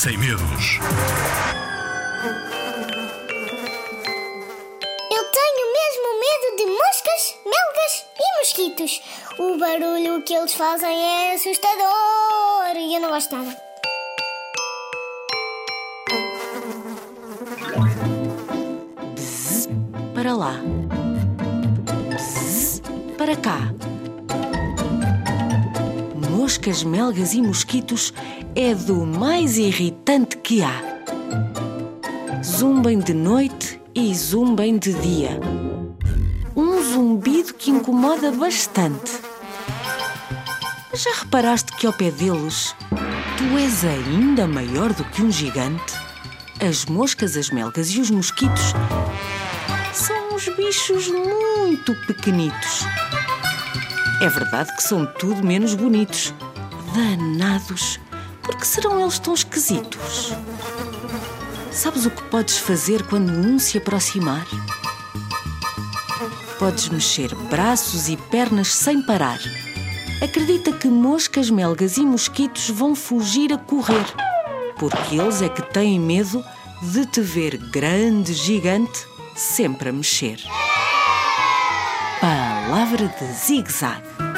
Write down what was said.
mosquitos. Eu tenho mesmo medo de moscas, melgas e mosquitos. O barulho que eles fazem é assustador e eu não gosto nada. Bzz, para lá. Bzz, para cá. Moscas, melgas e mosquitos é do mais irritante que há. Zumbem de noite e zumbem de dia. Um zumbido que incomoda bastante. Já reparaste que ao pé deles tu és ainda maior do que um gigante? As moscas, as melgas e os mosquitos são uns bichos muito pequenitos. É verdade que são tudo menos bonitos. Danados! Por que serão eles tão esquisitos? Sabes o que podes fazer quando um se aproximar? Podes mexer braços e pernas sem parar. Acredita que moscas, melgas e mosquitos vão fugir a correr, porque eles é que têm medo de te ver grande, gigante, sempre a mexer. Palavra de zigue-zague.